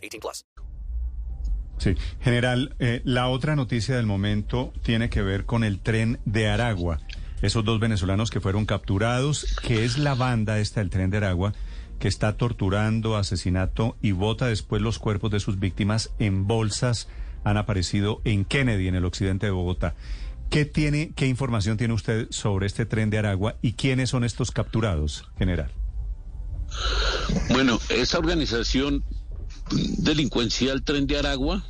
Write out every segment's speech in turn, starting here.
18 plus. Sí, general, eh, la otra noticia del momento tiene que ver con el tren de Aragua. Esos dos venezolanos que fueron capturados, que es la banda esta del tren de Aragua, que está torturando, asesinato y bota después los cuerpos de sus víctimas en bolsas han aparecido en Kennedy, en el occidente de Bogotá. ¿Qué, tiene, ¿Qué información tiene usted sobre este tren de Aragua y quiénes son estos capturados, general? Bueno, esa organización delincuencial Tren de Aragua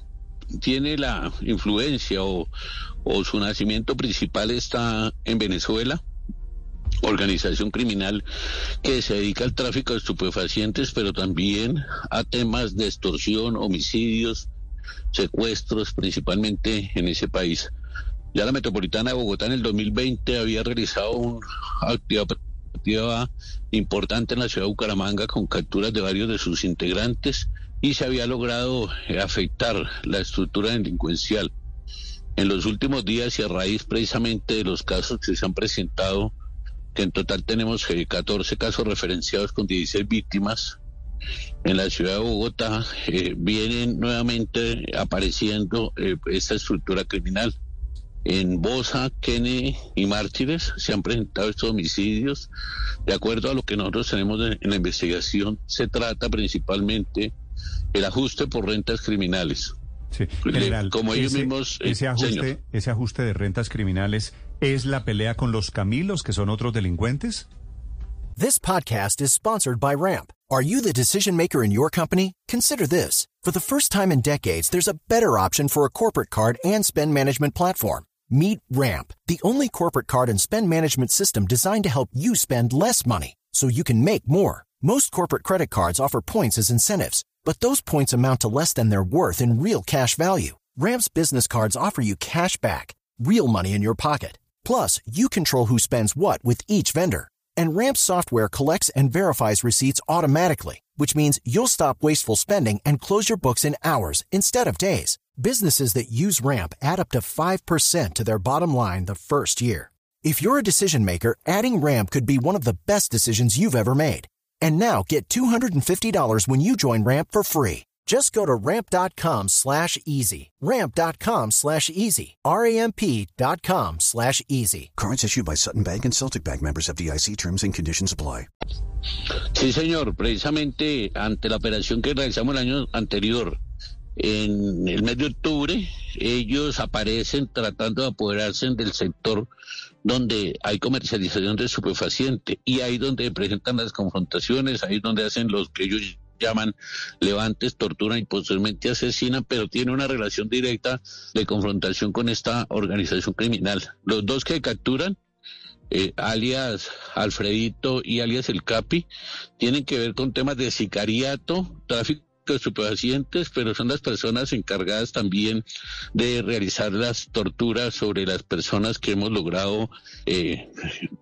tiene la influencia o, su nacimiento principal está en Venezuela organización criminal que se dedica al tráfico de estupefacientes, pero también a temas de extorsión, homicidios, secuestros, principalmente en ese país. Ya la Metropolitana de Bogotá en el 2020 había realizado una actividad importante en la ciudad de Bucaramanga con capturas de varios de sus integrantes y se había logrado afectar la estructura delincuencial. En los últimos días y a raíz precisamente de los casos que se han presentado, que en total tenemos 14 casos referenciados con 16 víctimas, en la ciudad de Bogotá eh, vienen nuevamente apareciendo eh, esta estructura criminal. En Bosa, Kennedy y Mártires se han presentado estos homicidios. De acuerdo a lo que nosotros tenemos en, la investigación, se trata principalmente el ajuste por rentas criminales. Sí, general, como ellos mismos. Eh, ese, ajuste, ese ajuste de rentas criminales es la pelea con los Camilos, que son otros delincuentes. This podcast is sponsored by Ramp. Are you the decision maker in your company? Consider this. For the first time in decades, there's a better option for a corporate card and spend management platform. Meet Ramp, the only corporate card and spend management system designed to help you spend less money so you can make more. Most corporate credit cards offer points as incentives, but those points amount to less than their worth in real cash value. Ramp's business cards offer you cash back, real money in your pocket. Plus, you control who spends what with each vendor. And Ramps software collects and verifies receipts automatically, which means you'll stop wasteful spending and close your books in hours instead of days. Businesses that use Ramp add up to 5% to their bottom line the first year. If you're a decision maker, adding Ramp could be one of the best decisions you've ever made. And now get $250 when you join Ramp for free. Just go to ramp.com slash easy. Ramp.com slash easy. R-A-M-P.com slash easy. Cards issued by Sutton Bank and Celtic Bank members of DIC terms and conditions apply. Sí, señor. Precisamente ante la operación que realizamos el año anterior, en el mes de octubre, ellos aparecen tratando de apoderarse del sector donde hay comercialización de estupefaciente y ahí donde presentan las confrontaciones, ahí donde hacen los que ellos llaman levantes, torturan y posteriormente asesinan, pero tiene una relación directa de confrontación con esta organización criminal. Los dos que capturan, eh, alias Alfredito y alias El Capi, tienen que ver con temas de sicariato, tráfico de estupefacientes, pero son las personas encargadas también de realizar las torturas sobre las personas que hemos logrado eh,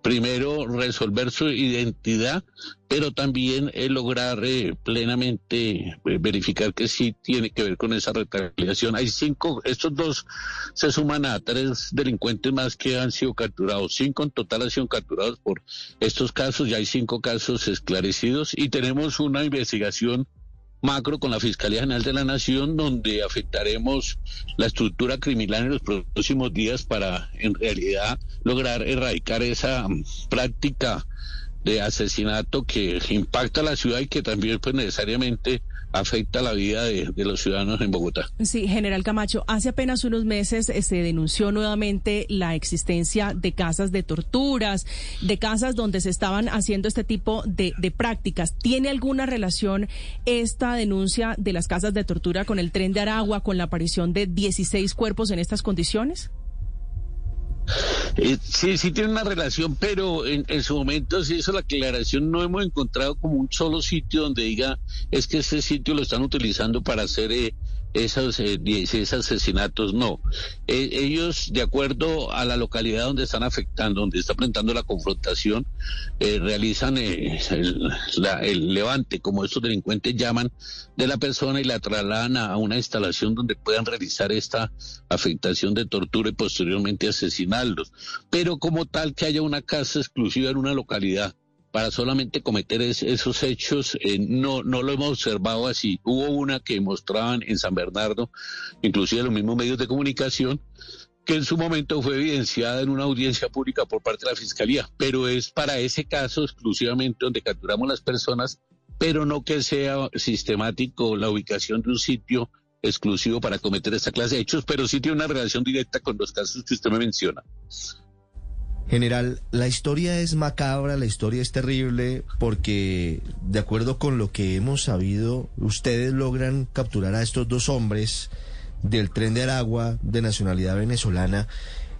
primero resolver su identidad, pero también lograr eh, plenamente eh, verificar que sí tiene que ver con esa retaliación. Hay cinco, estos dos se suman a tres delincuentes más que han sido capturados. Cinco en total han sido capturados por estos casos, ya hay cinco casos esclarecidos y tenemos una investigación macro con la Fiscalía General de la Nación, donde afectaremos la estructura criminal en los próximos días para, en realidad, lograr erradicar esa mm, práctica de asesinato que impacta a la ciudad y que también, pues, necesariamente afecta la vida de, los ciudadanos en Bogotá. Sí, general Camacho, hace apenas unos meses eh, se denunció nuevamente la existencia de casas de torturas, de casas donde se estaban haciendo este tipo de, prácticas. ¿Tiene alguna relación esta denuncia de las casas de tortura con el tren de Aragua, con la aparición de 16 cuerpos en estas condiciones? Eh, sí, sí tiene una relación, pero en, en, su momento se hizo la aclaración, no hemos encontrado como un solo sitio donde diga, es que este sitio lo están utilizando para hacer eh, esos, eh, asesinatos, no. Eh, ellos, de acuerdo a la localidad donde están afectando, donde está presentando la confrontación, eh, realizan eh, el, el, levante, como estos delincuentes llaman, de la persona y la trasladan a una instalación donde puedan realizar esta afectación de tortura y posteriormente asesinarlos. Pero como tal que haya una casa exclusiva en una localidad para solamente cometer es, esos hechos, eh, no, no lo hemos observado así. Hubo una que mostraban en San Bernardo, inclusive los mismos medios de comunicación, que en su momento fue evidenciada en una audiencia pública por parte de la Fiscalía, pero es para ese caso exclusivamente donde capturamos las personas, pero no que sea sistemático la ubicación de un sitio exclusivo para cometer esta clase de hechos, pero sí tiene una relación directa con los casos que usted me menciona. General, la historia es macabra, la historia es terrible, porque de acuerdo con lo que hemos sabido, ustedes logran capturar a estos dos hombres del tren de Aragua de nacionalidad venezolana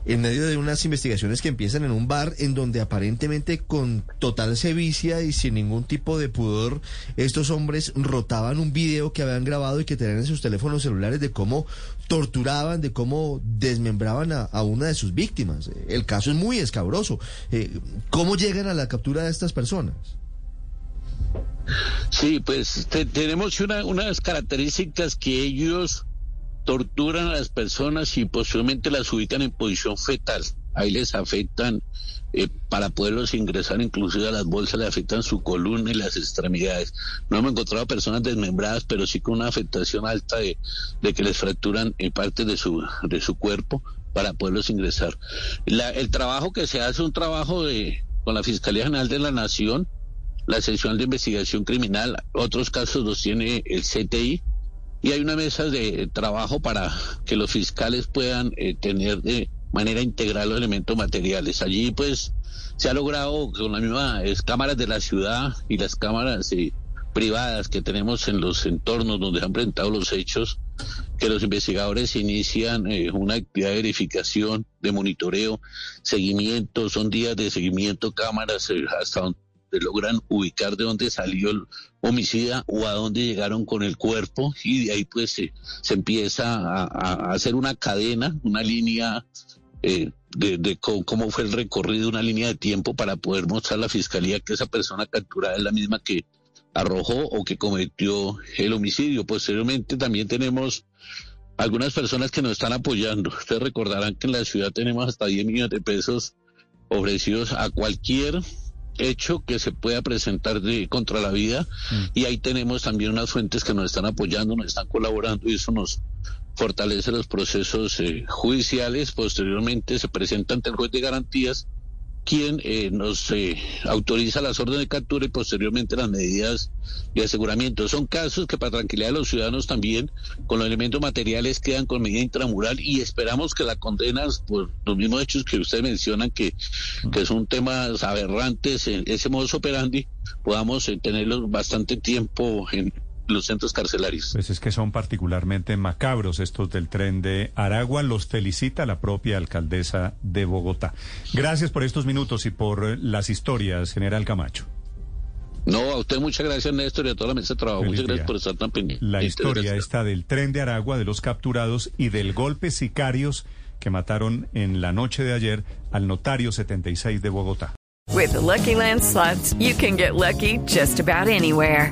en medio de unas investigaciones que empiezan en un bar en donde aparentemente con total sevicia y sin ningún tipo de pudor, estos hombres rotaban un video que habían grabado y que tenían en sus teléfonos celulares de cómo torturaban, de cómo desmembraban a, una de sus víctimas. El caso es muy escabroso. Eh, ¿Cómo llegan a la captura de estas personas? Sí, pues te, tenemos una, unas características que ellos torturan a las personas y posiblemente las ubican en posición fetal. Ahí les afectan, eh, para poderlos ingresar inclusive a las bolsas, le afectan su columna y las extremidades. No hemos encontrado personas desmembradas, pero sí con una afectación alta de, que les fracturan eh, parte de su, de su cuerpo para poderlos ingresar. La, el trabajo que se hace es un trabajo de, con la Fiscalía General de la Nación, la sección de investigación criminal, otros casos los tiene el CTI, y hay una mesa de trabajo para que los fiscales puedan eh, tener de manera integral los elementos materiales. Allí pues se ha logrado con las mismas cámaras de la ciudad y las cámaras eh, privadas que tenemos en los entornos donde han presentado los hechos, que los investigadores inician eh, una actividad de verificación, de monitoreo, seguimiento, son días de seguimiento, cámaras eh, hasta donde logran ubicar de dónde salió el homicida o a dónde llegaron con el cuerpo y de ahí pues se, se empieza a, hacer una cadena, una línea eh, de, de cómo, cómo fue el recorrido, una línea de tiempo para poder mostrar a la fiscalía que esa persona capturada es la misma que arrojó o que cometió el homicidio. Posteriormente también tenemos algunas personas que nos están apoyando. Ustedes recordarán que en la ciudad tenemos hasta 10 millones de pesos ofrecidos a cualquier hecho que se pueda presentar de, contra la vida mm. y ahí tenemos también unas fuentes que nos están apoyando, nos están colaborando y eso nos fortalece los procesos eh, judiciales. Posteriormente se presenta ante el juez de garantías quien eh, nos eh, autoriza las órdenes de captura y posteriormente las medidas de aseguramiento. Son casos que para tranquilidad de los ciudadanos también, con los elementos materiales, quedan con medida intramural y esperamos que las condenas por los mismos hechos que ustedes mencionan, que, que son temas aberrantes, en ese modus operandi, podamos eh, tenerlos bastante tiempo en los centros carcelarios. Pues es que son particularmente macabros estos del tren de Aragua. Los felicita la propia alcaldesa de Bogotá. Gracias por estos minutos y por las historias, general Camacho. No, a usted muchas gracias, Néstor, y a toda la mesa de trabajo. Feliz muchas gracias por estar tan pendiente. La historia está del tren de Aragua, de los capturados y del golpe sicarios que mataron en la noche de ayer al notario 76 de Bogotá. With the Lucky Land slots, you can get lucky just about anywhere.